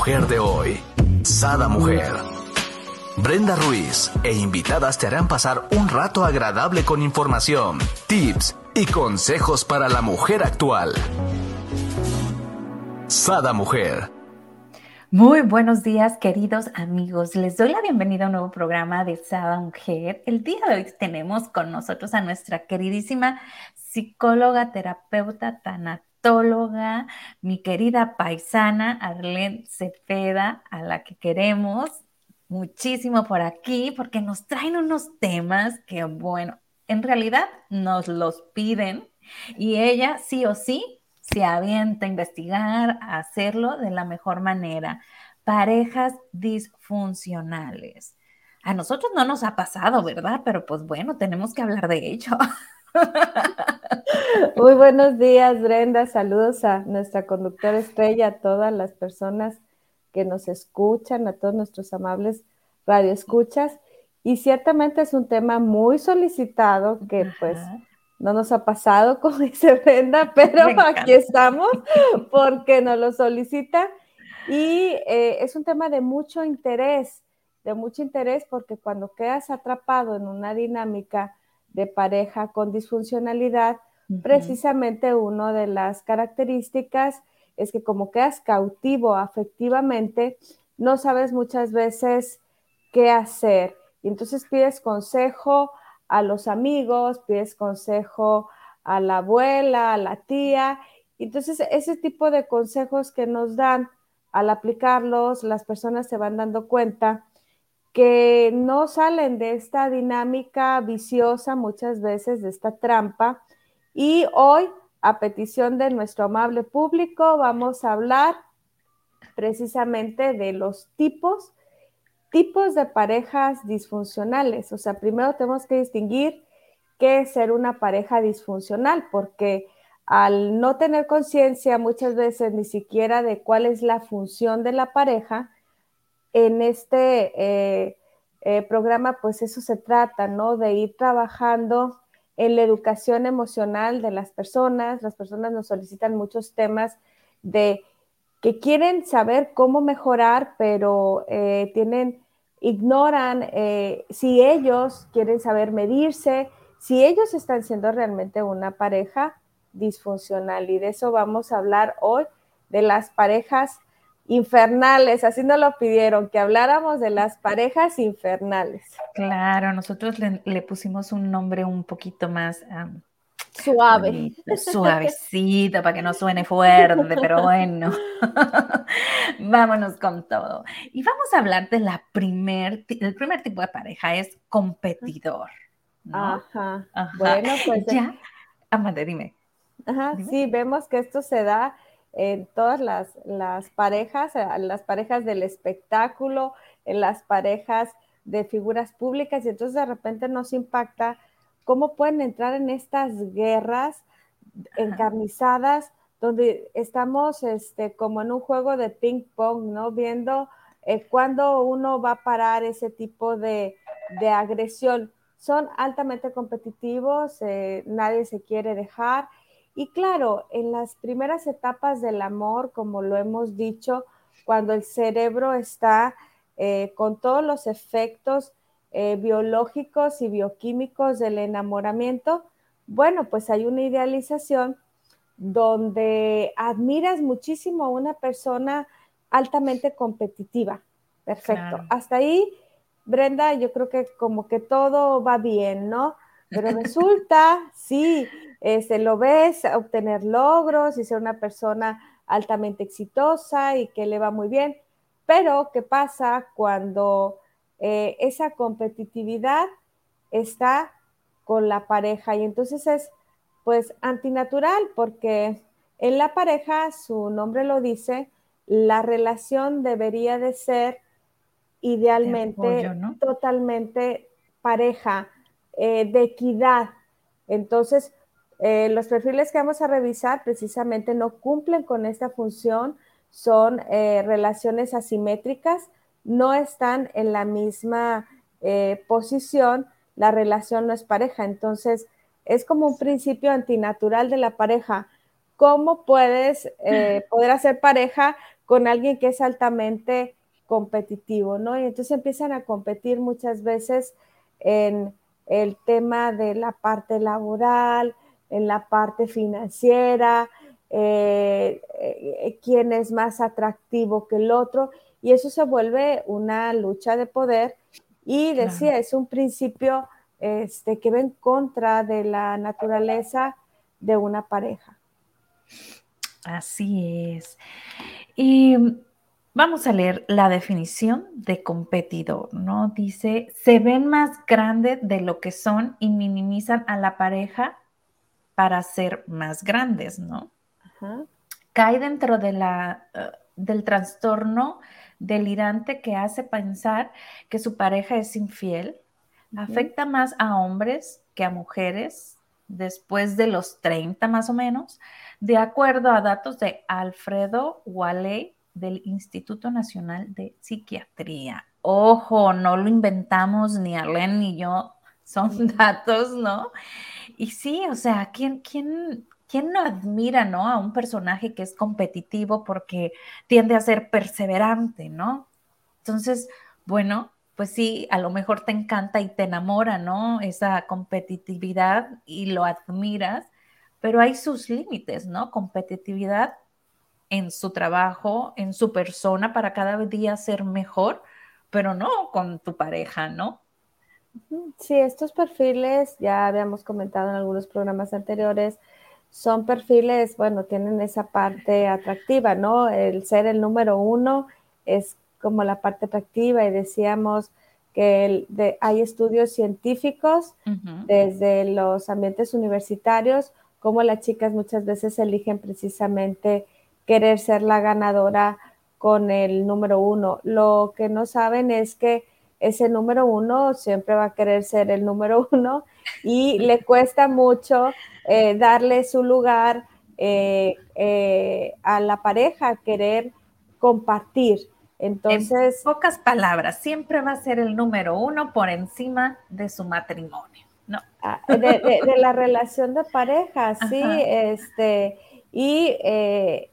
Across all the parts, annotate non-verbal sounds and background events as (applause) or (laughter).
Mujer de hoy. Sada Mujer. Brenda Ruiz e invitadas te harán pasar un rato agradable con información, tips y consejos para la mujer actual. Sada Mujer. Muy buenos días, queridos amigos. Les doy la bienvenida a un nuevo programa de Sada Mujer. El día de hoy tenemos con nosotros a nuestra queridísima psicóloga, terapeuta, tanatóloga, mi querida paisana Arlene Cepeda, a la que queremos muchísimo por aquí, porque nos traen unos temas que, bueno, en realidad nos los piden y ella sí o sí se avienta a investigar, a hacerlo de la mejor manera. Parejas disfuncionales. A nosotros no nos ha pasado, ¿verdad? Pero pues bueno, tenemos que hablar de ello. (laughs) Muy buenos días, Brenda. Saludos a nuestra conductora estrella, a todas las personas que nos escuchan, a todos nuestros amables radioescuchas. Y ciertamente es un tema muy solicitado que pues no nos ha pasado, como (laughs) dice Brenda, (laughs) pero aquí estamos (laughs) porque nos lo solicita. Y eh, es un tema de mucho interés, de mucho interés porque cuando quedas atrapado en una dinámica de pareja con disfuncionalidad, precisamente una de las características es que como quedas cautivo afectivamente, no sabes muchas veces qué hacer. Y entonces pides consejo a los amigos, pides consejo a la abuela, a la tía. Entonces, ese tipo de consejos que nos dan al aplicarlos, las personas se van dando cuenta que no salen de esta dinámica viciosa muchas veces, de esta trampa. Y hoy, a petición de nuestro amable público, vamos a hablar precisamente de los tipos tipos de parejas disfuncionales. O sea, primero tenemos que distinguir qué es ser una pareja disfuncional, porque al no tener conciencia muchas veces ni siquiera de cuál es la función de la pareja, en este eh, eh, programa pues eso se trata, ¿no? De ir trabajando en la educación emocional de las personas. Las personas nos solicitan muchos temas de que quieren saber cómo mejorar, pero eh, tienen, ignoran si ellos quieren saber medirse, si ellos están siendo realmente una pareja disfuncional. Y de eso vamos a hablar hoy, de las parejas infernales, así nos lo pidieron, que habláramos de las parejas infernales. Claro, nosotros le, pusimos un nombre un poquito más Suave. suavecito, para que no suene fuerte, pero bueno. (laughs) Vámonos con todo. Y vamos a hablar de la primer, el primer tipo de pareja, es competidor. Ajá. Bueno, pues ya. Amanda, dime. Ajá, sí, vemos que esto se da en todas las, las parejas, las parejas del espectáculo, en las parejas de figuras públicas, y entonces de repente nos impacta cómo pueden entrar en estas guerras encarnizadas donde estamos este, como en un juego de ping pong, ¿no? Viendo eh, cuándo uno va a parar ese tipo de, agresión. Son altamente competitivos, eh, nadie se quiere dejar. Y claro, en las primeras etapas del amor, como lo hemos dicho, cuando el cerebro está eh, con todos los efectos eh, biológicos y bioquímicos del enamoramiento, bueno, pues hay una idealización donde admiras muchísimo a una persona altamente competitiva. Perfecto. Hasta ahí, Brenda, yo creo que como que todo va bien, ¿no? Pero resulta, sí, este, lo ves obtener logros y ser una persona altamente exitosa y que le va muy bien. Pero, ¿qué pasa cuando eh, esa competitividad está con la pareja y entonces es pues antinatural porque en la pareja, su nombre lo dice, la relación debería de ser idealmente totalmente pareja, eh, de equidad. Entonces, eh, los perfiles que vamos a revisar precisamente no cumplen con esta función, son relaciones asimétricas, no están en la misma eh, posición, la relación no es pareja. Entonces, es como un principio antinatural de la pareja. cómo puedes eh, (laughs) poder hacer pareja con alguien que es altamente competitivo, ¿no? Y entonces empiezan a competir muchas veces en el tema de la parte laboral, en la parte financiera, eh, eh, quién es más atractivo que el otro, y eso se vuelve una lucha de poder. Y decía, es un principio este, que va en contra de la naturaleza de una pareja. Así es. Y vamos a leer la definición de competidor, ¿no? Dice, se ven más grandes de lo que son y minimizan a la pareja para ser más grandes, ¿no? Cae dentro de la, eh, del trastorno delirante que hace pensar que su pareja es infiel. Afecta más a hombres que a mujeres después de los 30 más o menos, de acuerdo a datos de Alfredo Waley del Instituto Nacional de Psiquiatría. Ojo, no lo inventamos ni Arlen ni yo, son (laughs) datos, ¿no? Y sí, o sea, ¿quién, quién, quién no admira, ¿no? A un personaje que es competitivo porque tiende a ser perseverante, ¿no? Entonces, bueno, pues sí, a lo mejor te encanta y te enamora, ¿no? Esa competitividad y lo admiras, pero hay sus límites, ¿no? Competitividad en su trabajo, en su persona para cada día ser mejor, pero no con tu pareja, ¿no? Sí, estos perfiles, ya habíamos comentado en algunos programas anteriores, son perfiles, bueno, tienen esa parte atractiva, ¿no? El ser el número uno es como la parte atractiva y decíamos que hay estudios científicos desde los ambientes universitarios, como las chicas muchas veces eligen precisamente querer ser la ganadora con el número uno. Lo que no saben es que ese número uno siempre va a querer ser el número (laughs) uno y le cuesta mucho eh, darle su lugar eh, eh, a la pareja, querer compartir. Entonces. En pocas palabras, siempre va a ser el número uno por encima de su matrimonio, ¿no? Ah, de, la relación de pareja, (laughs) sí, este, y eh,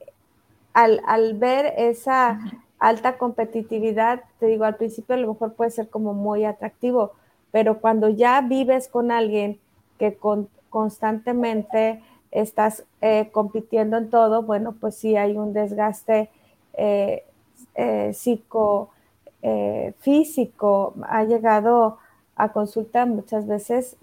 al, ver esa alta competitividad, te digo, al principio a lo mejor puede ser como muy atractivo, pero cuando ya vives con alguien que constantemente estás eh, compitiendo en todo, bueno, pues sí hay un desgaste eh, eh, psico, eh, físico. Ha llegado a consulta muchas veces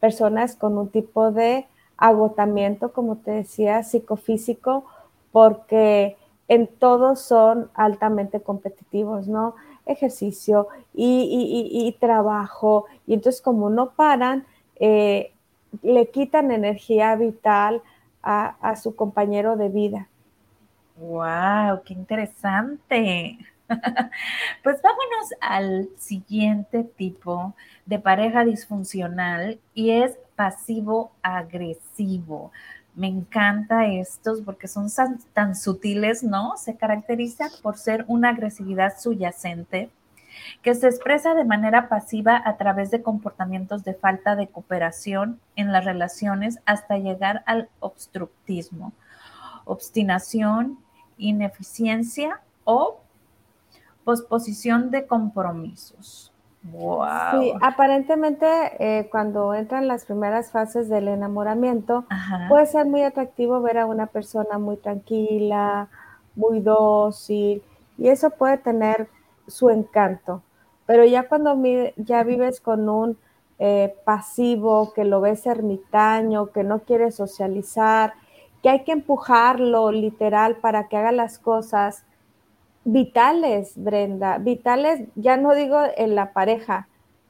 personas con un tipo de agotamiento, como te decía, psicofísico, porque en todos son altamente competitivos, ¿no? Ejercicio y, trabajo. Y entonces como no paran, le quitan energía vital a su compañero de vida. ¡Wow! ¡Qué interesante! (laughs) Pues vámonos al siguiente tipo de pareja disfuncional y es pasivo-agresivo. Me encanta estos porque son tan, sutiles, ¿no? Se caracterizan por ser una agresividad subyacente que se expresa de manera pasiva a través de comportamientos de falta de cooperación en las relaciones hasta llegar al obstructismo, obstinación, ineficiencia o posposición de compromisos. Wow. Sí, aparentemente eh, cuando entran las primeras fases del enamoramiento, puede ser muy atractivo ver a una persona muy tranquila, muy dócil, y eso puede tener su encanto. Pero ya cuando ya vives con un eh, pasivo, que lo ves ermitaño, que no quiere socializar, que hay que empujarlo literal para que haga las cosas vitales, Brenda, vitales, ya no digo en la pareja,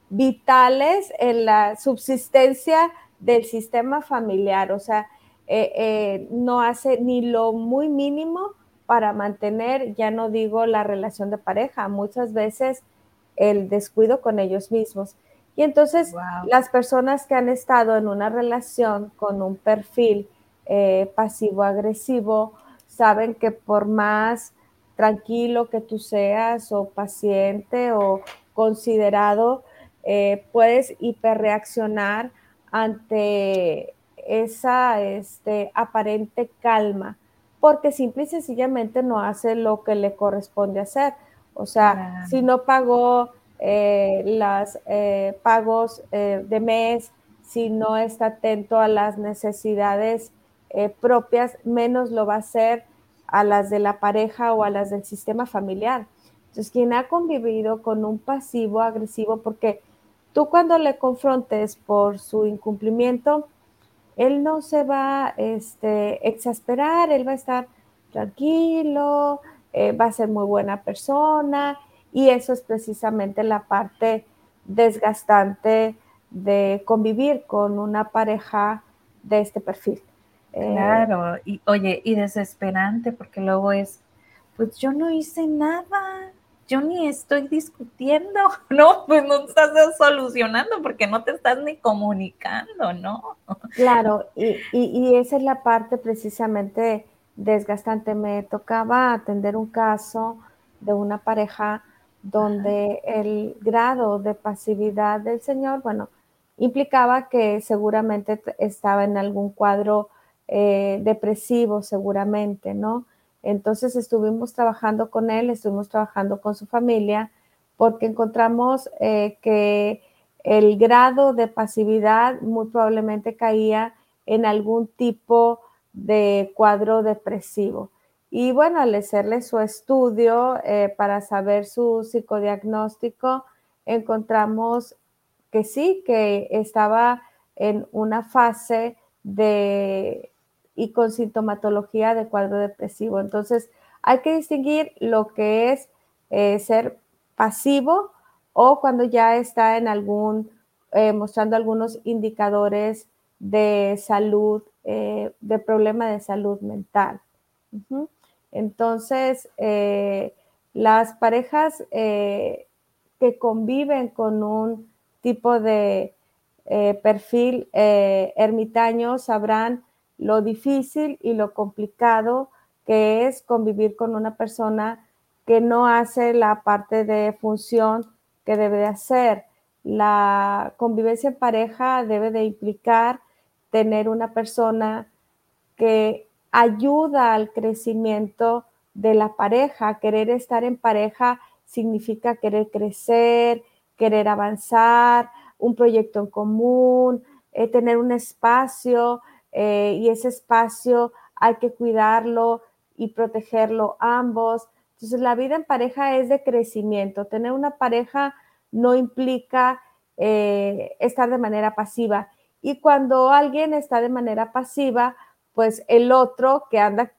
vitales en la subsistencia del sistema familiar, o sea, eh, eh, no hace ni lo muy mínimo para mantener, ya no digo la relación de pareja, muchas veces el descuido con ellos mismos. Y entonces las personas que han estado en una relación con un perfil eh, pasivo-agresivo, saben que por más tranquilo que tú seas o paciente o considerado, eh, puedes hiperreaccionar ante esa este, aparente calma, porque simple y sencillamente no hace lo que le corresponde hacer. O sea, si no pagó eh, los eh, pagos eh, de mes, si no está atento a las necesidades propias, menos lo va a hacer a las de la pareja o a las del sistema familiar. Entonces, quien ha convivido con un pasivo agresivo, porque tú cuando le confrontes por su incumplimiento, él no se va este, exasperar, él va a estar tranquilo, va a ser muy buena persona y eso es precisamente la parte desgastante de convivir con una pareja de este perfil. Eh, claro, y oye, y desesperante porque luego es, pues yo no hice nada, yo ni estoy discutiendo, (laughs) no, pues no estás solucionando porque no te estás ni comunicando, ¿no? Claro, y, y esa es la parte precisamente desgastante. Me tocaba atender un caso de una pareja donde el grado de pasividad del señor, bueno, implicaba que seguramente estaba en algún cuadro eh, depresivo, seguramente, ¿no? Entonces estuvimos trabajando con él, estuvimos trabajando con su familia, porque encontramos eh, que el grado de pasividad muy probablemente caía en algún tipo de cuadro depresivo. Y bueno, al hacerle su estudio eh, para saber su psicodiagnóstico, encontramos que sí, que estaba en una fase de y con sintomatología de cuadro depresivo. Entonces, hay que distinguir lo que es eh, ser pasivo o cuando ya está en algún, eh, mostrando algunos indicadores de salud, de problema de salud mental. Entonces, eh, las parejas eh, que conviven con un tipo de eh, perfil ermitaño sabrán lo difícil y lo complicado que es convivir con una persona que no hace la parte de función que debe de hacer. La convivencia en pareja debe de implicar tener una persona que ayuda al crecimiento de la pareja. Querer estar en pareja significa querer crecer, querer avanzar, un proyecto en común, eh, tener un espacio eh, y ese espacio hay que cuidarlo y protegerlo ambos. Entonces la vida en pareja es de crecimiento. Tener una pareja no implica eh, estar de manera pasiva. Y cuando alguien está de manera pasiva, pues el otro que anda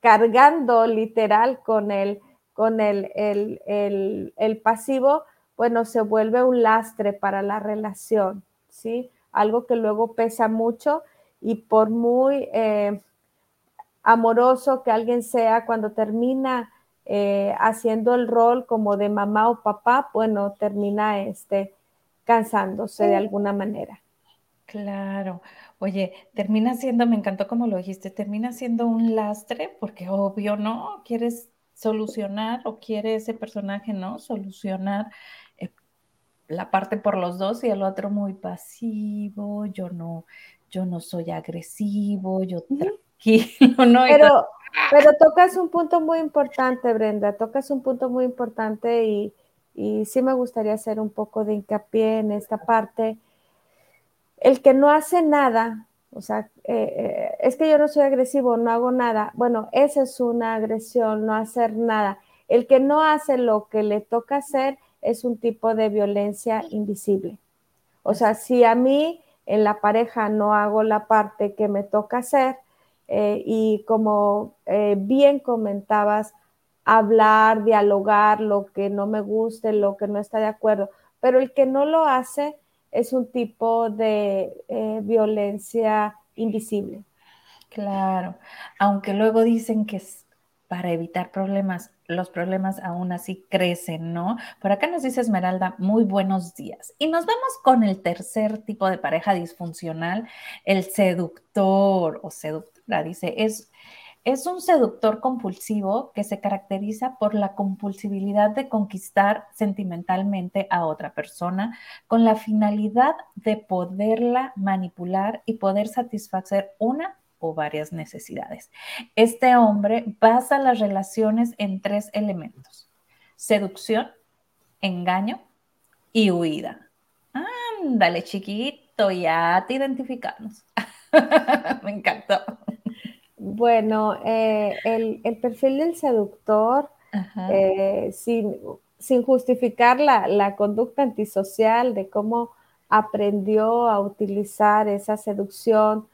cargando literal con el, con el, el, pasivo, bueno, se vuelve un lastre para la relación, ¿sí? Algo que luego pesa mucho y por muy eh, amoroso que alguien sea, cuando termina eh, haciendo el rol como de mamá o papá, bueno, termina este, cansándose de alguna manera. Claro. Oye, termina siendo, me encantó como lo dijiste, termina siendo un lastre porque obvio, ¿no? Quieres solucionar o quiere ese personaje, ¿no? Solucionar eh, la parte por los dos y el otro muy pasivo, yo no, yo no soy agresivo, yo tranquilo, (laughs) ¿no? Pero, pero tocas un punto muy importante, Brenda, tocas un punto muy importante y, y sí me gustaría hacer un poco de hincapié en esta parte el que no hace nada, o sea, eh, eh, es que yo no soy agresivo, no hago nada. Bueno, esa es una agresión, no hacer nada. El que no hace lo que le toca hacer es un tipo de violencia invisible. O sea, si a mí en la pareja no hago la parte que me toca hacer eh, y como bien comentabas, hablar, dialogar lo que no me guste, lo que no está de acuerdo, pero el que no lo hace, es un tipo de eh, violencia invisible. Claro, aunque luego dicen que es para evitar problemas, los problemas aún así crecen, ¿no? Por acá nos dice Esmeralda, muy buenos días. Y nos vamos con el tercer tipo de pareja disfuncional, el seductor o seductora, dice, es Es un seductor compulsivo que se caracteriza por la compulsibilidad de conquistar sentimentalmente a otra persona con la finalidad de poderla manipular y poder satisfacer una o varias necesidades. Este hombre basa las relaciones en tres elementos. Seducción, engaño y huida. Ándale, chiquito, ya te identificamos. (laughs) Me encantó. Bueno, eh, el, perfil del seductor, eh, sin, justificar la, conducta antisocial de cómo aprendió a utilizar esa seducción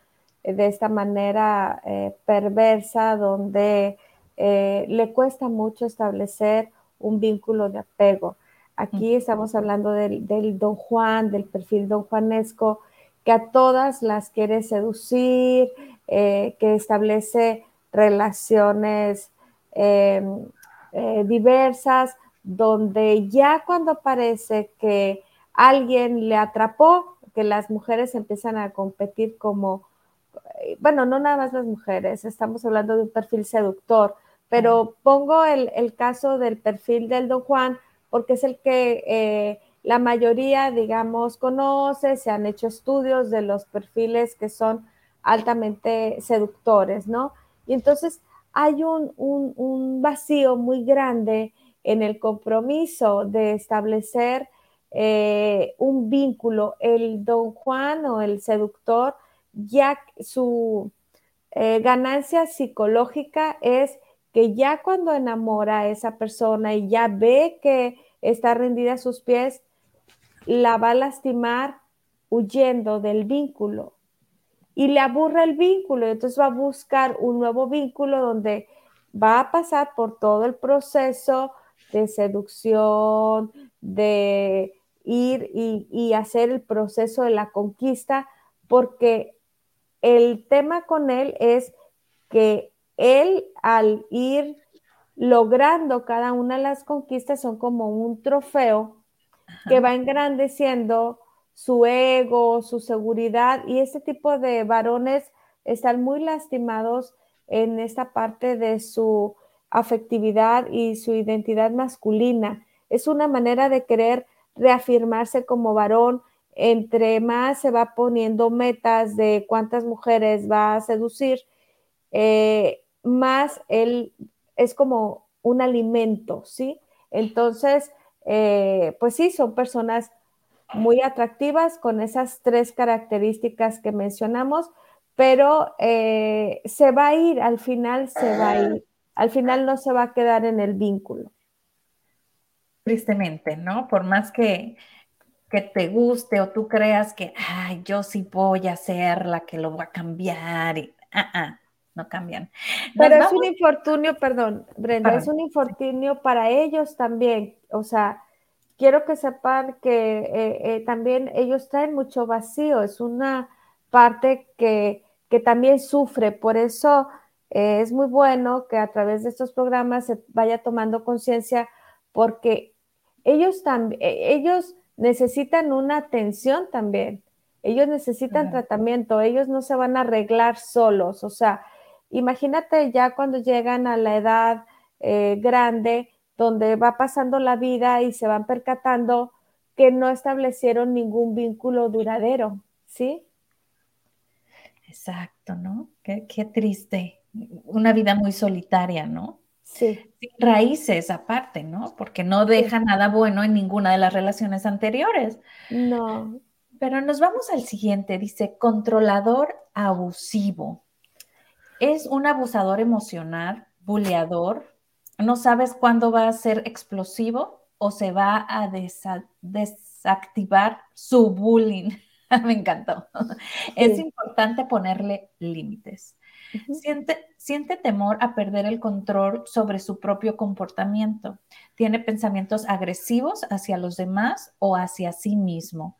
de esta manera eh, perversa, donde le cuesta mucho establecer un vínculo de apego. Aquí estamos hablando del, del don Juan, del perfil don Juanesco, que a todas las quiere seducir, eh, que establece relaciones eh, eh, diversas, donde ya cuando parece que alguien le atrapó, que las mujeres empiezan a competir como, bueno, no nada más las mujeres, estamos hablando de un perfil seductor, pero pongo el, el caso del perfil del Don Juan porque es el que la mayoría, digamos, conoce, se han hecho estudios de los perfiles que son altamente seductores, ¿no? Y entonces hay un, vacío muy grande en el compromiso de establecer eh, un vínculo. El don Juan o el seductor, ya su eh, ganancia psicológica es que ya cuando enamora a esa persona y ya ve que está rendida a sus pies, la va a lastimar huyendo del vínculo. Y le aburre el vínculo, entonces va a buscar un nuevo vínculo donde va a pasar por todo el proceso de seducción, de ir y, hacer el proceso de la conquista, porque el tema con él es que él al ir logrando cada una de las conquistas son como un trofeo que va engrandeciendo su ego, su seguridad y ese tipo de varones están muy lastimados en esta parte de su afectividad y su identidad masculina. Es una manera de querer reafirmarse como varón. Entre más se va poniendo metas de cuántas mujeres va a seducir, eh, más él es como un alimento, ¿sí? Entonces, eh, pues sí, son personas muy atractivas con esas tres características que mencionamos, pero eh, se va a ir, al final se va a ir, al final no se va a quedar en el vínculo. Tristemente, ¿no? Por más que, que te guste o tú creas que, ay, yo sí voy a ser la que lo va a cambiar, y, ah, ah, no cambian. Pero es un infortunio, perdón, Brenda, es un infortunio para ellos también. O sea, quiero que sepan que eh, eh, también ellos traen mucho vacío, es una parte que, también sufre, por eso eh, es muy bueno que a través de estos programas se vaya tomando conciencia porque ellos, también ellos necesitan una atención también, ellos necesitan tratamiento, ellos no se van a arreglar solos, o sea, Imagínate ya cuando llegan a la edad eh, grande, donde va pasando la vida y se van percatando que no establecieron ningún vínculo duradero, ¿sí? Exacto, ¿no? Qué, triste. Una vida muy solitaria, ¿no? Sí. Sin raíces aparte, ¿no? Porque no deja nada bueno en ninguna de las relaciones anteriores. No. Pero nos vamos al siguiente, dice controlador abusivo es un abusador emocional, buleador, no sabes cuándo va a ser explosivo o se va a desactivar su bullying. (laughs) Me encantó. Es importante ponerle límites. Siente, siente temor a perder el control sobre su propio comportamiento. Tiene pensamientos agresivos hacia los demás o hacia sí mismo.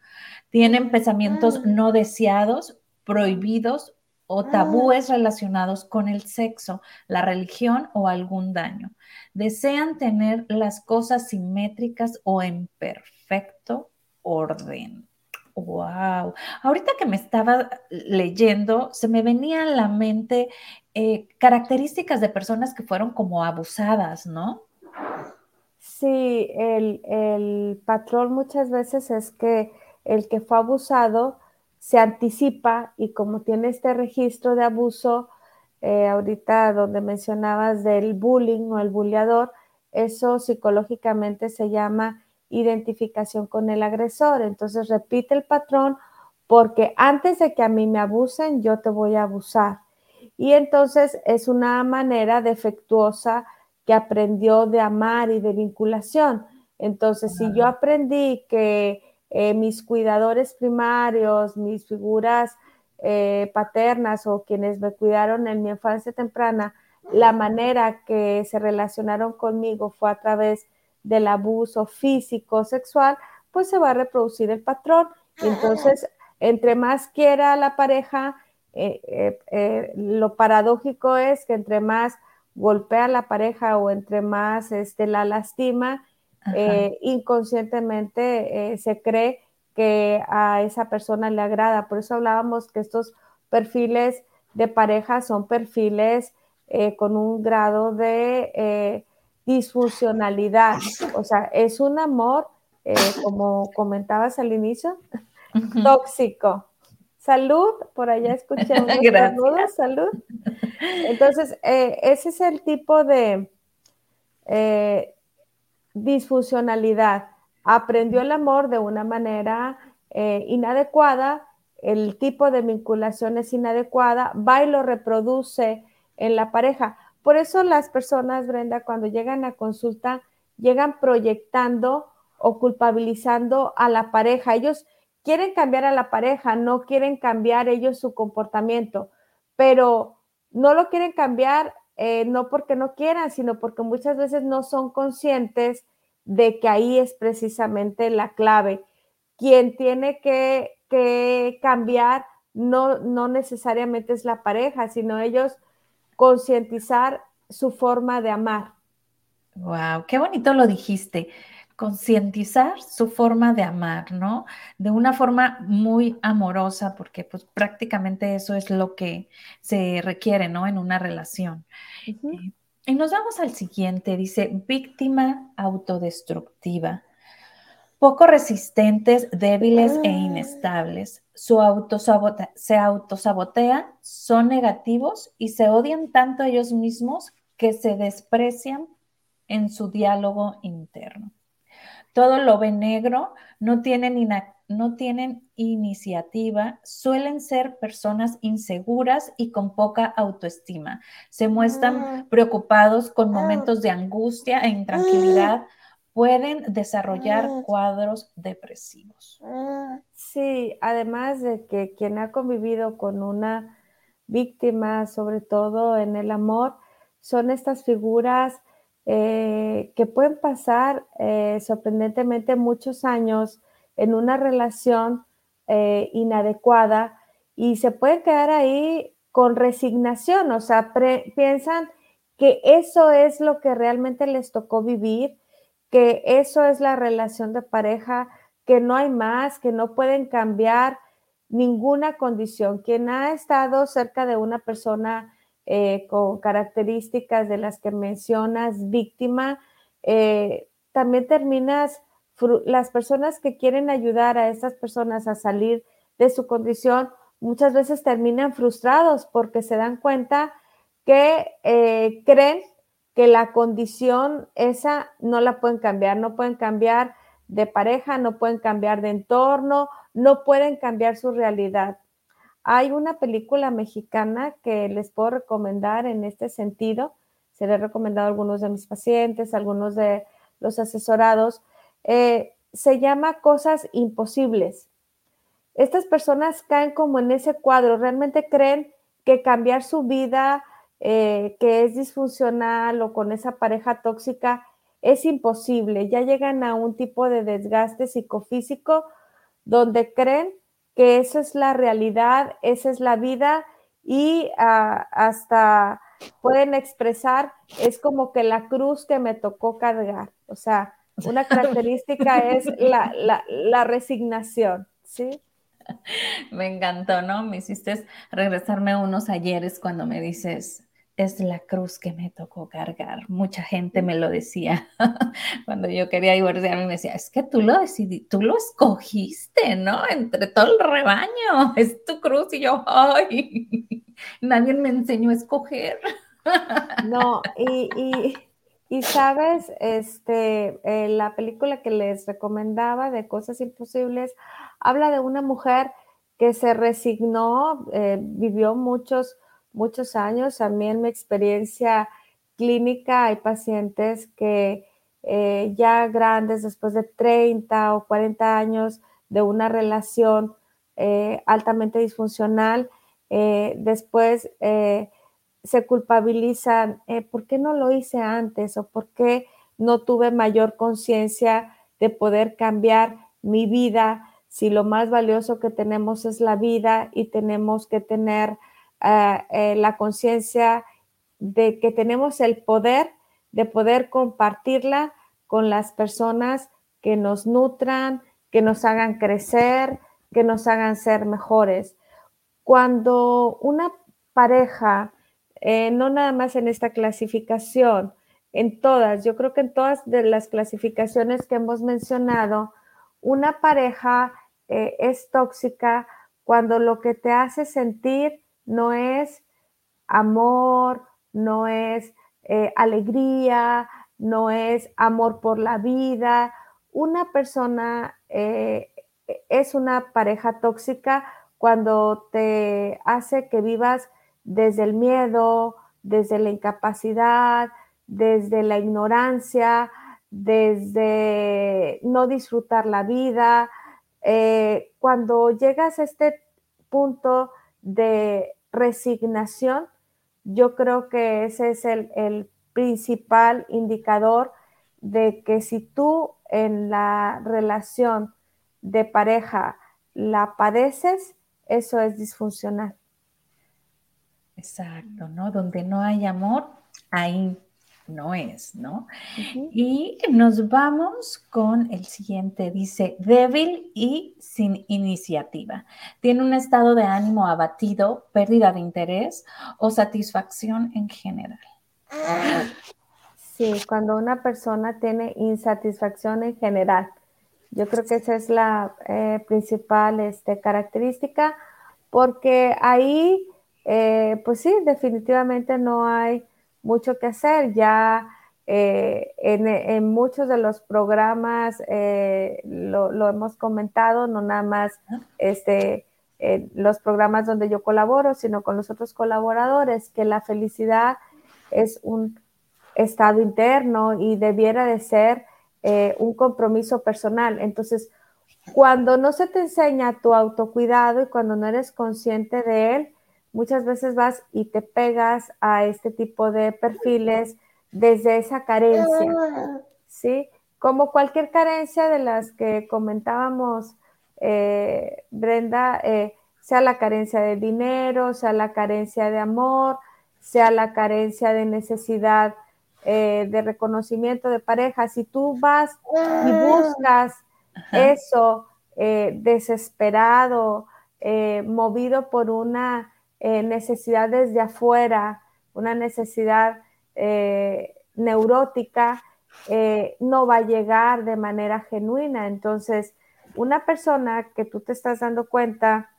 Tienen pensamientos ah. no deseados, prohibidos o ah. tabúes relacionados con el sexo, la religión o algún daño. Desean tener las cosas simétricas o en perfecto orden. Wow. Ahorita que me estaba leyendo, se me venía a la mente eh, características de personas que fueron como abusadas, ¿no? Sí, el, el patrón muchas veces es que el que fue abusado se anticipa y como tiene este registro de abuso, eh, ahorita donde mencionabas del bullying o el bulleador, eso psicológicamente se llama identificación con el agresor. Entonces repite el patrón porque antes de que a mí me abusen, yo te voy a abusar. Y entonces es una manera defectuosa que aprendió de amar y de vinculación. Entonces, si yo aprendí que eh, mis cuidadores primarios, mis figuras eh, paternas o quienes me cuidaron en mi infancia temprana, la manera que se relacionaron conmigo fue a través del abuso físico, sexual, pues se va a reproducir el patrón. Entonces, entre más quiera la pareja, eh, lo paradójico es que entre más golpea a la pareja o entre más este, la lastima, eh, inconscientemente eh, se cree que a esa persona le agrada. Por eso hablábamos que estos perfiles de pareja son perfiles eh, con un grado de disfuncionalidad. O sea, es un amor, como comentabas al inicio, tóxico. Salud, por allá escuché (laughs) unos salud. Entonces, ese es el tipo de, disfuncionalidad. Aprendió el amor de una manera eh, inadecuada, el tipo de vinculación es inadecuada, va y lo reproduce en la pareja. Por eso las personas, Brenda, cuando llegan a consulta, llegan proyectando o culpabilizando a la pareja. Ellos quieren cambiar a la pareja, no quieren cambiar ellos su comportamiento, pero no lo quieren cambiar eh, no porque no quieran, sino porque muchas veces no son conscientes de que ahí es precisamente la clave. Quien tiene que, cambiar no, no necesariamente es la pareja, sino ellos concientizar su forma de amar. Wow, qué bonito lo dijiste concientizar su forma de amar, ¿no? De una forma muy amorosa, porque pues prácticamente eso es lo que se requiere, ¿no? En una relación. Eh, y nos vamos al siguiente, dice, víctima autodestructiva. Poco resistentes, débiles e ah. inestables. Su se autosabotean, son negativos y se odian tanto a ellos mismos que se desprecian en su diálogo interno todo lo ve negro, no tienen, no tienen iniciativa, suelen ser personas inseguras y con poca autoestima. Se muestran ah. preocupados con ah. momentos de angustia e intranquilidad. Ah. Pueden desarrollar cuadros depresivos. Sí, además de que quien ha convivido con una víctima, sobre todo en el amor, son estas figuras eh, que pueden pasar eh, sorprendentemente muchos años en una relación eh, inadecuada y se pueden quedar ahí con resignación, o sea, piensan que eso es lo que realmente les tocó vivir, que eso es la relación de pareja, que no hay más, que no pueden cambiar ninguna condición. Quien ha estado cerca de una persona eh, con características de las que mencionas, víctima, eh, también terminas, las personas que quieren ayudar a estas personas a salir de su condición, muchas veces terminan frustrados porque se dan cuenta que eh, creen que la condición esa no la pueden cambiar, no pueden cambiar de pareja, no pueden cambiar de entorno, no pueden cambiar su realidad. Hay una película mexicana que les puedo recomendar en este sentido. Se le he recomendado a algunos de mis pacientes, algunos de los asesorados. Eh, se llama Cosas Imposibles. Estas personas caen como en ese cuadro, realmente creen que cambiar su vida, eh, que es disfuncional o con esa pareja tóxica, es imposible. Ya llegan a un tipo de desgaste psicofísico donde creen que esa es la realidad, esa es la vida y ah, hasta pueden expresar, es como que la cruz que me tocó cargar. O sea, una (laughs) característica es la, resignación. ¿sí? (laughs) Me encantó, ¿no? Me hiciste regresarme unos ayeres cuando me dices, es la cruz que me tocó cargar. Mucha gente me lo decía (laughs) cuando yo quería divorciarme, me decía, es que tú lo decidiste, tú lo escogiste, ¿no? Entre todo el rebaño, (laughs) es tu cruz y yo, ay, (laughs) nadie me enseñó a escoger. No, y, y, sabes, este, eh, la película que les recomendaba de Cosas Imposibles habla de una mujer que se resignó, eh, vivió muchos muchos años. A mí en mi experiencia clínica hay pacientes que eh, ya grandes, después de 30 o 40 años de una relación eh, altamente disfuncional, eh, después se culpabilizan, ¿por qué no lo hice antes o por qué no tuve mayor conciencia de poder cambiar mi vida si lo más valioso que tenemos es la vida y tenemos que tener eh, la conciencia de que tenemos el poder de poder compartirla con las personas que nos nutran, que nos hagan crecer, que nos hagan ser mejores. Cuando una pareja, eh, no nada más en esta clasificación, en todas, yo creo que en todas de las clasificaciones que hemos mencionado, una pareja eh, es tóxica cuando lo que te hace sentir no es amor, no es eh, alegría, no es amor por la vida. Una persona eh, es una pareja tóxica cuando te hace que vivas desde el miedo, desde la incapacidad, desde la ignorancia, desde no disfrutar la vida. Eh, cuando llegas a este punto de resignación, yo creo que ese es el, principal indicador de que si tú en la relación de pareja la padeces, eso es disfuncional. Exacto, ¿no? Donde no hay amor, hay no es, ¿no? Y nos vamos con el siguiente, dice, débil y sin iniciativa. Tiene un estado de ánimo abatido, pérdida de interés o satisfacción en general. Sí, cuando una persona tiene insatisfacción en general. Yo creo que esa es la eh, principal este, característica, porque ahí, eh, pues sí, definitivamente no hay mucho que hacer. Ya eh, en, muchos de los programas eh, lo, hemos comentado, no nada más este, los programas donde yo colaboro, sino con los otros colaboradores, que la felicidad es un estado interno y debiera de ser eh, un compromiso personal. Entonces, cuando no se te enseña tu autocuidado y cuando no eres consciente de él, muchas veces vas y te pegas a este tipo de perfiles desde esa carencia, ¿sí? Como cualquier carencia de las que comentábamos, eh, Brenda, eh, sea la carencia de dinero, sea la carencia de amor, sea la carencia de necesidad eh, de reconocimiento de pareja, si tú vas y buscas eso desesperado, movido por una eh, necesidades de afuera, una necesidad eh, neurótica, eh, no va a llegar de manera genuina. Entonces, una persona que tú te estás dando cuenta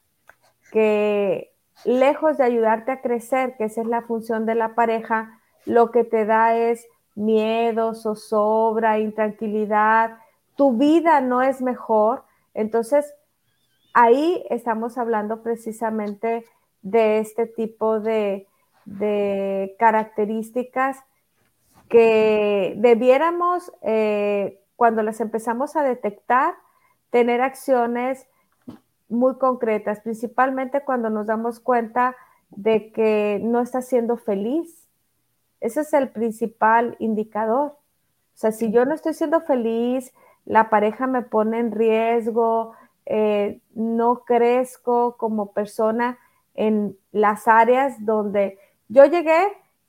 que lejos de ayudarte a crecer, que esa es la función de la pareja, lo que te da es miedo, zozobra, intranquilidad, tu vida no es mejor. Entonces, ahí estamos hablando precisamente de este tipo de, características que debiéramos, eh, cuando las empezamos a detectar, tener acciones muy concretas, principalmente cuando nos damos cuenta de que no está siendo feliz. Ese es el principal indicador. O sea, si yo no estoy siendo feliz, la pareja me pone en riesgo, eh, no crezco como persona, en las áreas donde yo llegué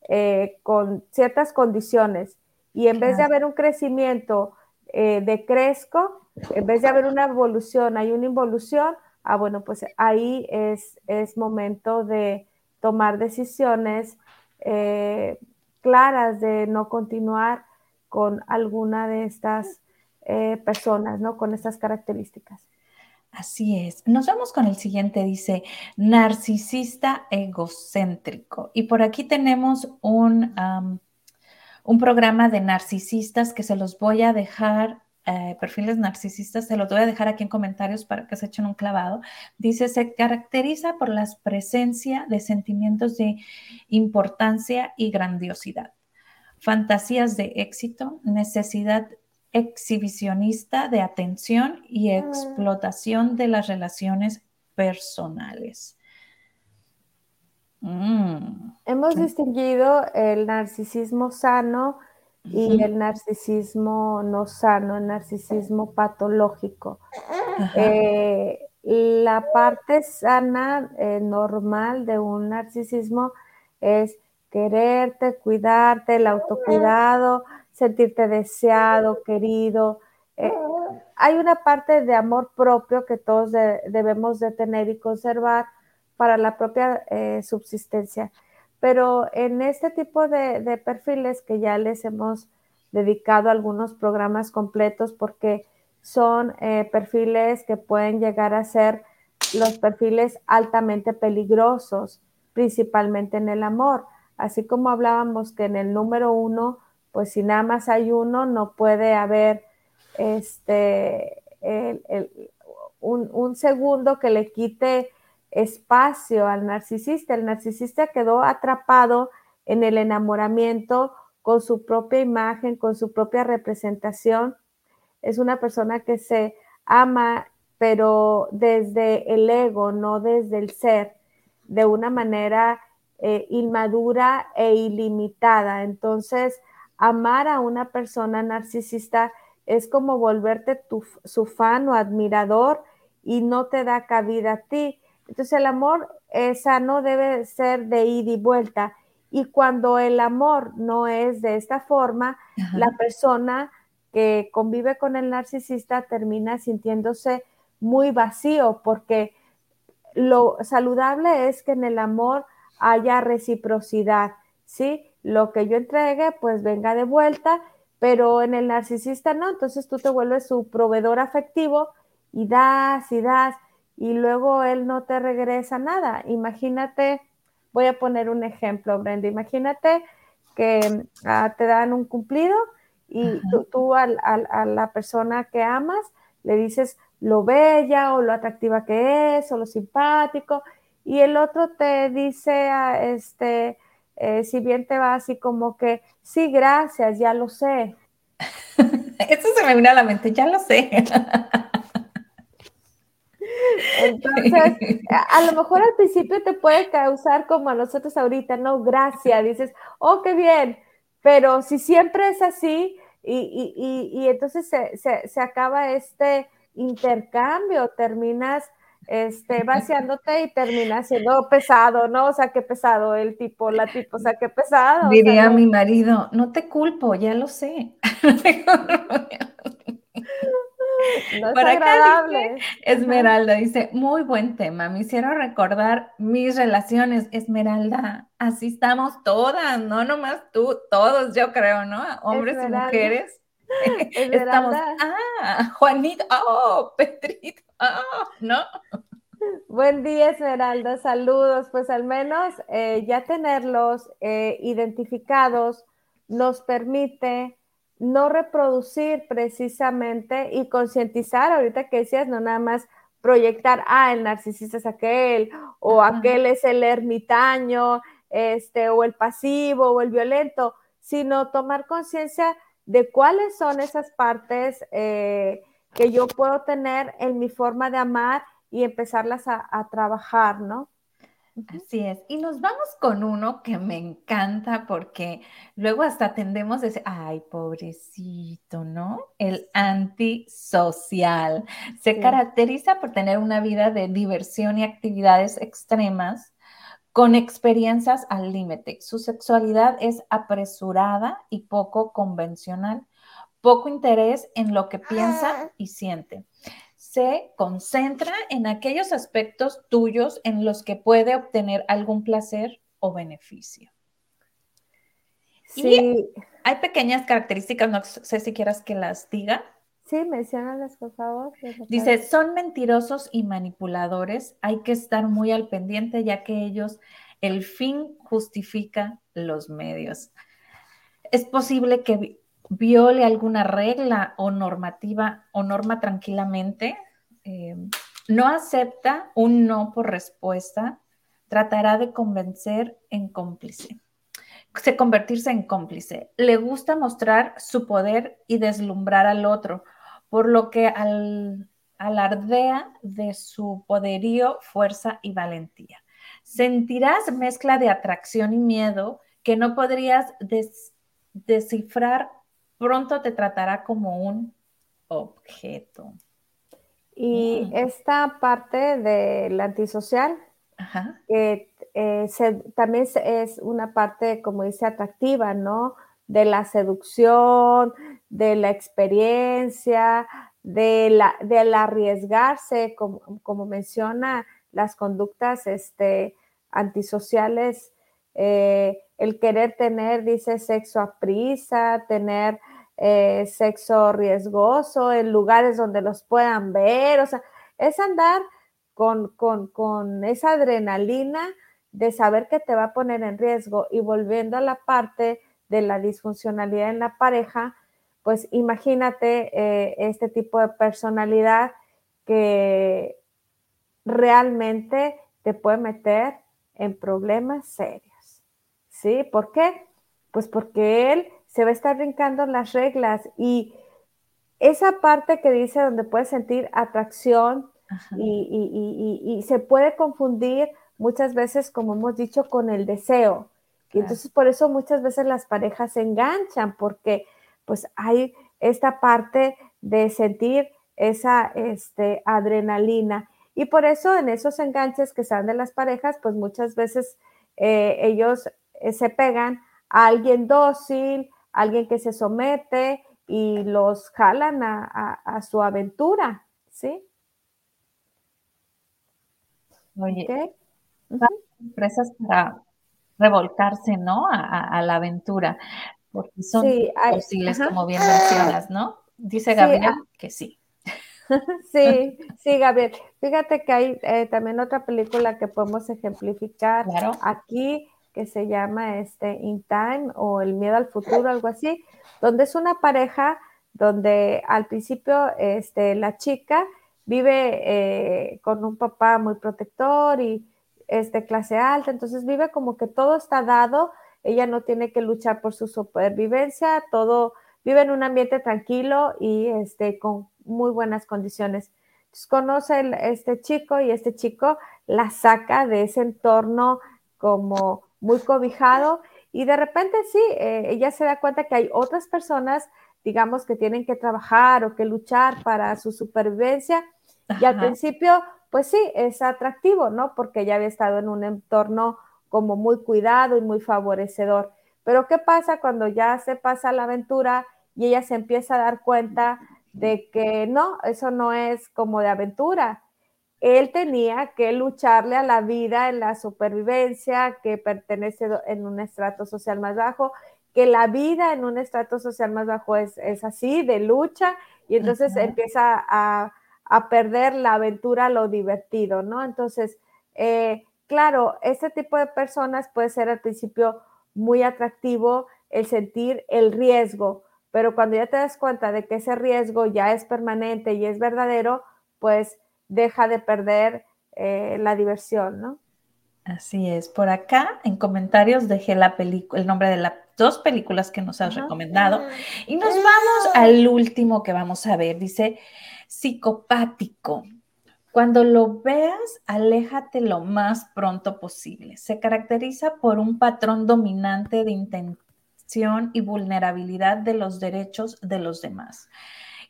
eh, con ciertas condiciones y en vez de haber un crecimiento eh, decrezco, en vez de haber una evolución, hay una involución, ah, bueno, pues ahí es, es momento de tomar decisiones eh, claras de no continuar con alguna de estas eh, personas, ¿no? Con estas características. Así es. Nos vamos con el siguiente, dice, narcisista egocéntrico. Y por aquí tenemos un, un programa de narcisistas que se los voy a dejar eh, perfiles narcisistas, se los voy a dejar aquí en comentarios para que se echen un clavado. Dice, se caracteriza por la presencia de sentimientos de importancia y grandiosidad, fantasías de éxito, necesidad exhibicionista de atención y ah. explotación de las relaciones personales. Mm. Hemos distinguido el narcisismo sano y el narcisismo no sano, el narcisismo patológico. Eh, la parte sana, eh, normal de un narcisismo es quererte, cuidarte, el autocuidado, sentirte deseado, querido. Eh, hay una parte de amor propio que todos debemos de tener y conservar para la propia subsistencia pero en este tipo de, perfiles que ya les hemos dedicado algunos programas completos porque son eh, perfiles que pueden llegar a ser los perfiles altamente peligrosos, principalmente en el amor. Así como hablábamos que en el número uno, pues si nada más hay uno, no puede haber este, un, un segundo que le quite espacio al narcisista. El narcisista quedó atrapado en el enamoramiento con su propia imagen, con su propia representación. Es una persona que se ama, pero desde el ego, no desde el ser, de una manera eh, inmadura e ilimitada. Entonces, amar a una persona narcisista es como volverte tu, su fan o admirador y no te da cabida a ti. Entonces el amor sano debe ser de ida y vuelta. Y cuando el amor no es de esta forma, la persona que convive con el narcisista termina sintiéndose muy vacío porque lo saludable es que en el amor haya reciprocidad, ¿sí? Lo que yo entregue, pues venga de vuelta, pero en el narcisista no, entonces tú te vuelves su proveedor afectivo y das y das y luego él no te regresa nada. Imagínate, voy a poner un ejemplo, Brenda, imagínate que ah, te dan un cumplido y tú, a la persona que amas le dices lo bella o lo atractiva que es o lo simpático y el otro te dice, ah, este, eh, si bien te va así como que, sí, gracias, ya lo sé. (laughs) Eso se me viene a la mente, ya lo sé. Entonces, (laughs) a lo mejor al principio te puede causar como a nosotros ahorita, no, gracias, dices, oh, qué bien, pero si siempre es así y, entonces se, acaba este intercambio, terminas este, vaciándote y terminas siendo pesado, ¿no? O sea, qué pesado el tipo, la tipo, o sea, qué pesado. Diría mi marido, no te culpo, ya lo sé. (laughs) No es. Esmeralda dice, muy buen tema, me hicieron recordar mis relaciones. Esmeralda, así estamos todas, no nomás tú, todos yo creo, ¿no? Hombres y mujeres. (laughs) Estamos, ah, Juanito, oh, Petrito, oh, ¿no? Buen día, Esmeralda, saludos. Pues al menos eh, ya tenerlos eh, identificados nos permite no reproducir precisamente y concientizar, ahorita que decías, no nada más proyectar, ah, el narcisista es aquel, o aquel es el ermitaño, este, o el pasivo, o el violento, sino tomar conciencia de cuáles son esas partes eh, que yo puedo tener en mi forma de amar y empezarlas a trabajar, ¿no? Así es. Y nos vamos con uno que me encanta porque luego hasta tendemos a decir, ay, pobrecito, ¿no? El antisocial. Se caracteriza por tener una vida de diversión y actividades extremas con experiencias al límite. Su sexualidad es apresurada y poco convencional. poco interés en lo que piensa y siente. Se concentra en aquellos aspectos tuyos en los que puede obtener algún placer o beneficio. Sí. hay pequeñas características, no sé si quieras que las diga. Sí, menciónalas, por favor. Dice, son mentirosos y manipuladores. Hay que estar muy al pendiente ya que ellos, el fin justifica los medios. Es posible que viole alguna regla o normativa o norma tranquilamente. Eh, no acepta un no por respuesta. Tratará de convencer en cómplice se convertirse en cómplice. Le gusta mostrar su poder y deslumbrar al otro, por lo que al, alardea de su poderío, fuerza y valentía. Sentirás mezcla de atracción y miedo que no podrías descifrar. Pronto te tratará como un objeto. Y mm. esta parte del antisocial, que eh, también es una parte, como dice, atractiva, ¿no? De la seducción, de la experiencia, de la, del arriesgarse, como, menciona las conductas este, antisociales, eh, el querer tener, dice, sexo a prisa, tener eh, sexo riesgoso en lugares donde los puedan ver, o sea, es andar con, con esa adrenalina de saber que te va a poner en riesgo y volviendo a la parte de la disfuncionalidad en la pareja, pues imagínate eh, este tipo de personalidad que realmente te puede meter en problemas serios. ¿Sí? ¿Por qué? Pues porque él se va a estar brincando las reglas y esa parte que dice donde puedes sentir atracción y, se puede confundir muchas veces, como hemos dicho, con el deseo. Y entonces por eso muchas veces las parejas se enganchan, porque pues hay esta parte de sentir esa este, adrenalina. Y por eso en esos enganches que salen de las parejas, pues muchas veces eh, ellos eh, se pegan a alguien dócil, alguien que se somete y los jalan a, su aventura, ¿sí? Oye, empresas para revolcarse, ¿no? A, la aventura, porque son posibles, como bien mencionas, ¿no? Dice Gabriel ah. que sí. (laughs) Sí, sí, Gabriel. Fíjate que hay eh, también otra película que podemos ejemplificar aquí que se llama este In Time o El miedo al futuro, algo así, donde es una pareja donde al principio este, la chica vive eh, con un papá muy protector y este, clase alta, entonces vive como que todo está dado, ella no tiene que luchar por su supervivencia, todo vive en un ambiente tranquilo y este, con muy buenas condiciones. Entonces, conoce este chico y este chico la saca de ese entorno como muy cobijado y de repente sí, eh, ella se da cuenta que hay otras personas, digamos, que tienen que trabajar o que luchar para su supervivencia y al principio, pues sí, es atractivo, ¿no? Porque ya había estado en un entorno como muy cuidado y muy favorecedor. Pero ¿qué pasa cuando ya se pasa la aventura y ella se empieza a dar cuenta de que no, eso no es como de aventura? Él tenía que lucharle a la vida en la supervivencia, que pertenece en un estrato social más bajo, que la vida en un estrato social más bajo es, es así, de lucha, y entonces empieza a a perder la aventura, lo divertido, ¿no? Entonces, eh, claro, este tipo de personas puede ser al principio muy atractivo el sentir el riesgo, pero cuando ya te das cuenta de que ese riesgo ya es permanente y es verdadero, pues deja de perder eh, la diversión, ¿no? Así es. Por acá, en comentarios, dejé la el nombre de las dos películas que nos has recomendado. Y nos vamos al último que vamos a ver. Dice, psicopático. Cuando lo veas, aléjate lo más pronto posible. Se caracteriza por un patrón dominante de intención y vulnerabilidad de los derechos de los demás,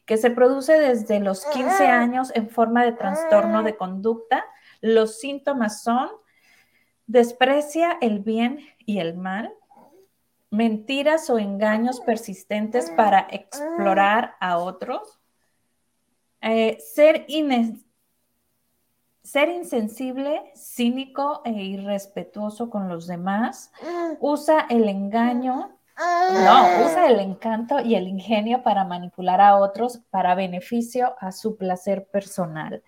que se produce desde los 15 años en forma de trastorno de conducta. Los síntomas son desprecia el bien y el mal, mentiras o engaños persistentes para explorar a otros, eh, ser, ser insensible, cínico e irrespetuoso con los demás, usa el engaño no, usa el encanto y el ingenio para manipular a otros para beneficio a su placer personal.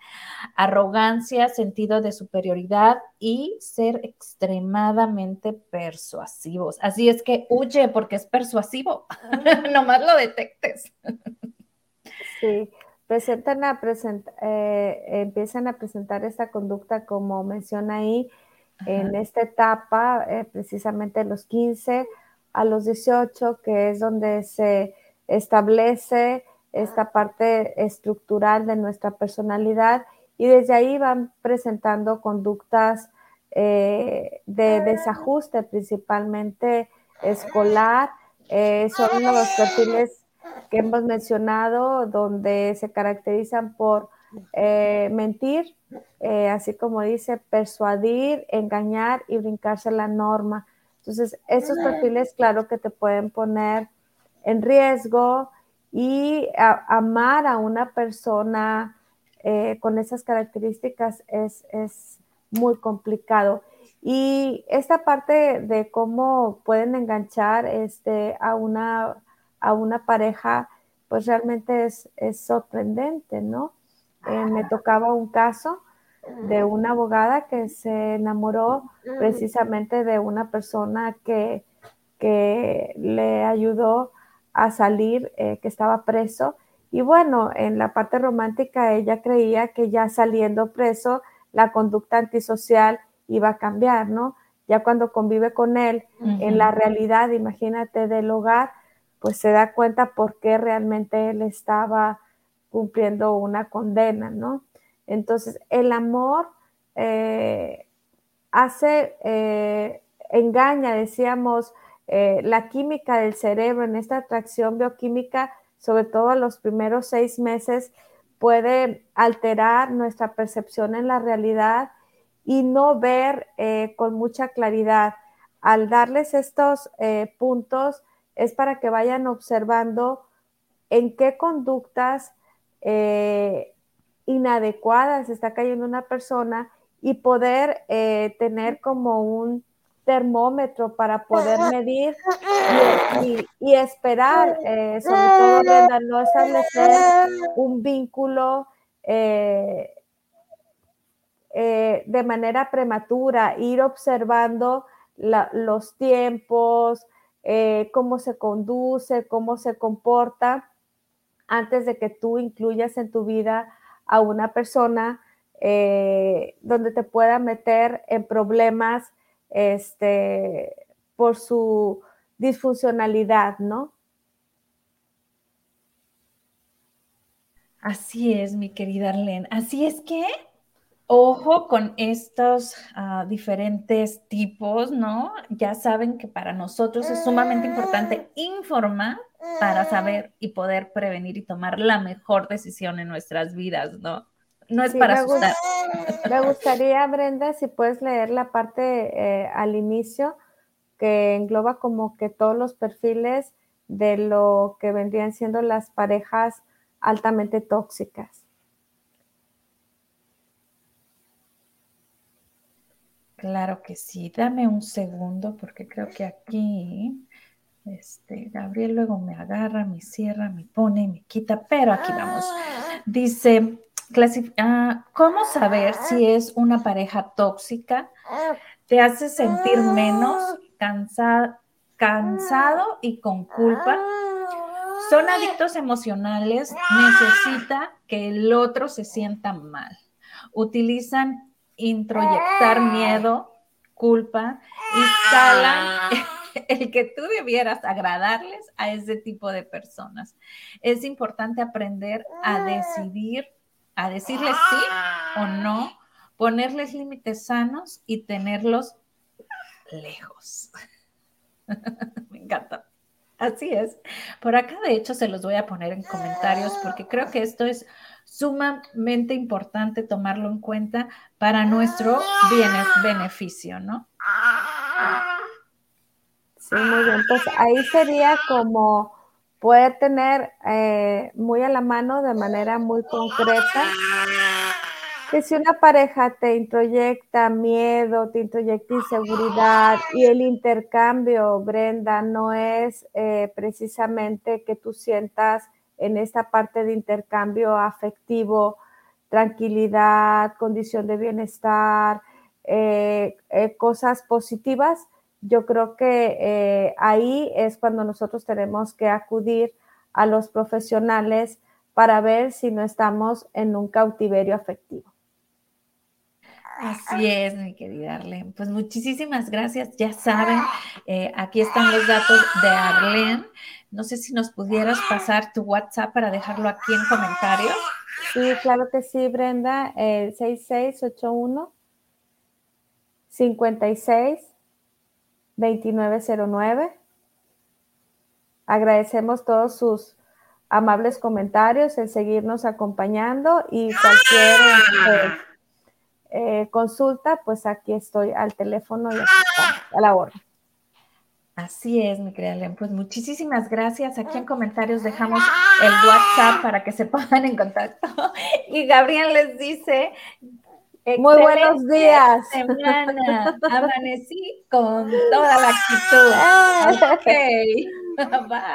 Arrogancia, sentido de superioridad y ser extremadamente persuasivos. Así es que huye porque es persuasivo. (laughs) Nomás lo detectes. sí, presentan a eh, empiezan a presentar esta conducta como menciona ahí en esta etapa, eh, precisamente los 15 a los 18, que es donde se establece esta parte estructural de nuestra personalidad y desde ahí van presentando conductas eh, de desajuste, principalmente escolar. Eh, son los perfiles que hemos mencionado, donde se caracterizan por eh, mentir, así como dice, persuadir, engañar y brincarse la norma. Entonces, esos perfiles, claro que te pueden poner en riesgo y amar a una persona eh, con esas características es, muy complicado. Y esta parte de cómo pueden enganchar este, a, una, a una pareja, pues realmente es, sorprendente, ¿no? Eh, me tocaba un caso de una abogada que se enamoró precisamente de una persona que, que le ayudó a salir, eh, que estaba preso. Y bueno, en la parte romántica ella creía que ya saliendo preso, la conducta antisocial iba a cambiar, ¿no? Ya cuando convive con él en la realidad, imagínate, del hogar, pues se da cuenta por qué realmente él estaba cumpliendo una condena, ¿no? Entonces, el amor eh, hace, eh, engaña, decíamos, eh, la química del cerebro en esta atracción bioquímica, sobre todo en los primeros seis meses, puede alterar nuestra percepción en la realidad y no ver con mucha claridad. Al darles estos puntos es para que vayan observando en qué conductas inadecuada se está cayendo una persona y poder eh, tener como un termómetro para poder medir y, esperar, eh, sobre todo, no establecer un vínculo eh, de manera prematura, ir observando los tiempos, cómo se conduce, cómo se comporta, antes de que tú incluyas en tu vida a una persona eh, donde te pueda meter en problemas este, por su disfuncionalidad, ¿no? Así es, mi querida Arlene. Así es que, ojo con estos ah, diferentes tipos, ¿no? Ya saben que para nosotros es sumamente importante informar para saber y poder prevenir y tomar la mejor decisión en nuestras vidas, ¿no? No es para asustar. me gustaría, Brenda, si puedes leer la parte eh, al inicio que engloba como que todos los perfiles de lo que vendrían siendo las parejas altamente tóxicas. Claro que sí. Dame un segundo porque creo que aquí este, Gabriel luego me agarra, me cierra, me pone, me quita, pero aquí vamos. Dice, ah, ¿cómo saber si es una pareja tóxica? ¿Te hace sentir menos cansado y con culpa? Son adictos emocionales, necesita que el otro se sienta mal. Utilizan introyectar miedo, culpa, instalan (laughs) el que tú debieras agradarles a ese tipo de personas. Es importante aprender a decidir, a decirles sí o no, ponerles límites sanos y tenerlos lejos. (laughs) Me encanta. Así es. Por acá, de hecho, se los voy a poner en comentarios porque creo que esto es sumamente importante tomarlo en cuenta para nuestro beneficio, ¿no? Sí, muy bien. Pues ahí sería como poder tener eh, muy a la mano de manera muy concreta que si una pareja te introyecta miedo, te introyecta inseguridad y el intercambio, Brenda, no es eh, precisamente que tú sientas en esta parte de intercambio afectivo, tranquilidad, condición de bienestar, eh, cosas positivas, yo creo que eh, ahí es cuando nosotros tenemos que acudir a los profesionales para ver si no estamos en un cautiverio afectivo. Así es, mi querida Arlene. Pues muchísimas gracias. Ya saben, eh, aquí están los datos de Arlene. No sé si nos pudieras pasar tu WhatsApp para dejarlo aquí en comentarios. Sí, claro que sí, Brenda. El 6681 56 2909. Agradecemos todos sus amables comentarios, el seguirnos acompañando y cualquier eh, consulta, pues aquí estoy al teléfono y a la hora. Así es, mi querida Len. Pues muchísimas gracias. Aquí en comentarios dejamos el WhatsApp para que se (laughs) pongan en contacto. Y Gabriel les dice, muy buenos días. Semana. Amanecí con toda la actitud. (laughs) Ok. (laughs) Bye.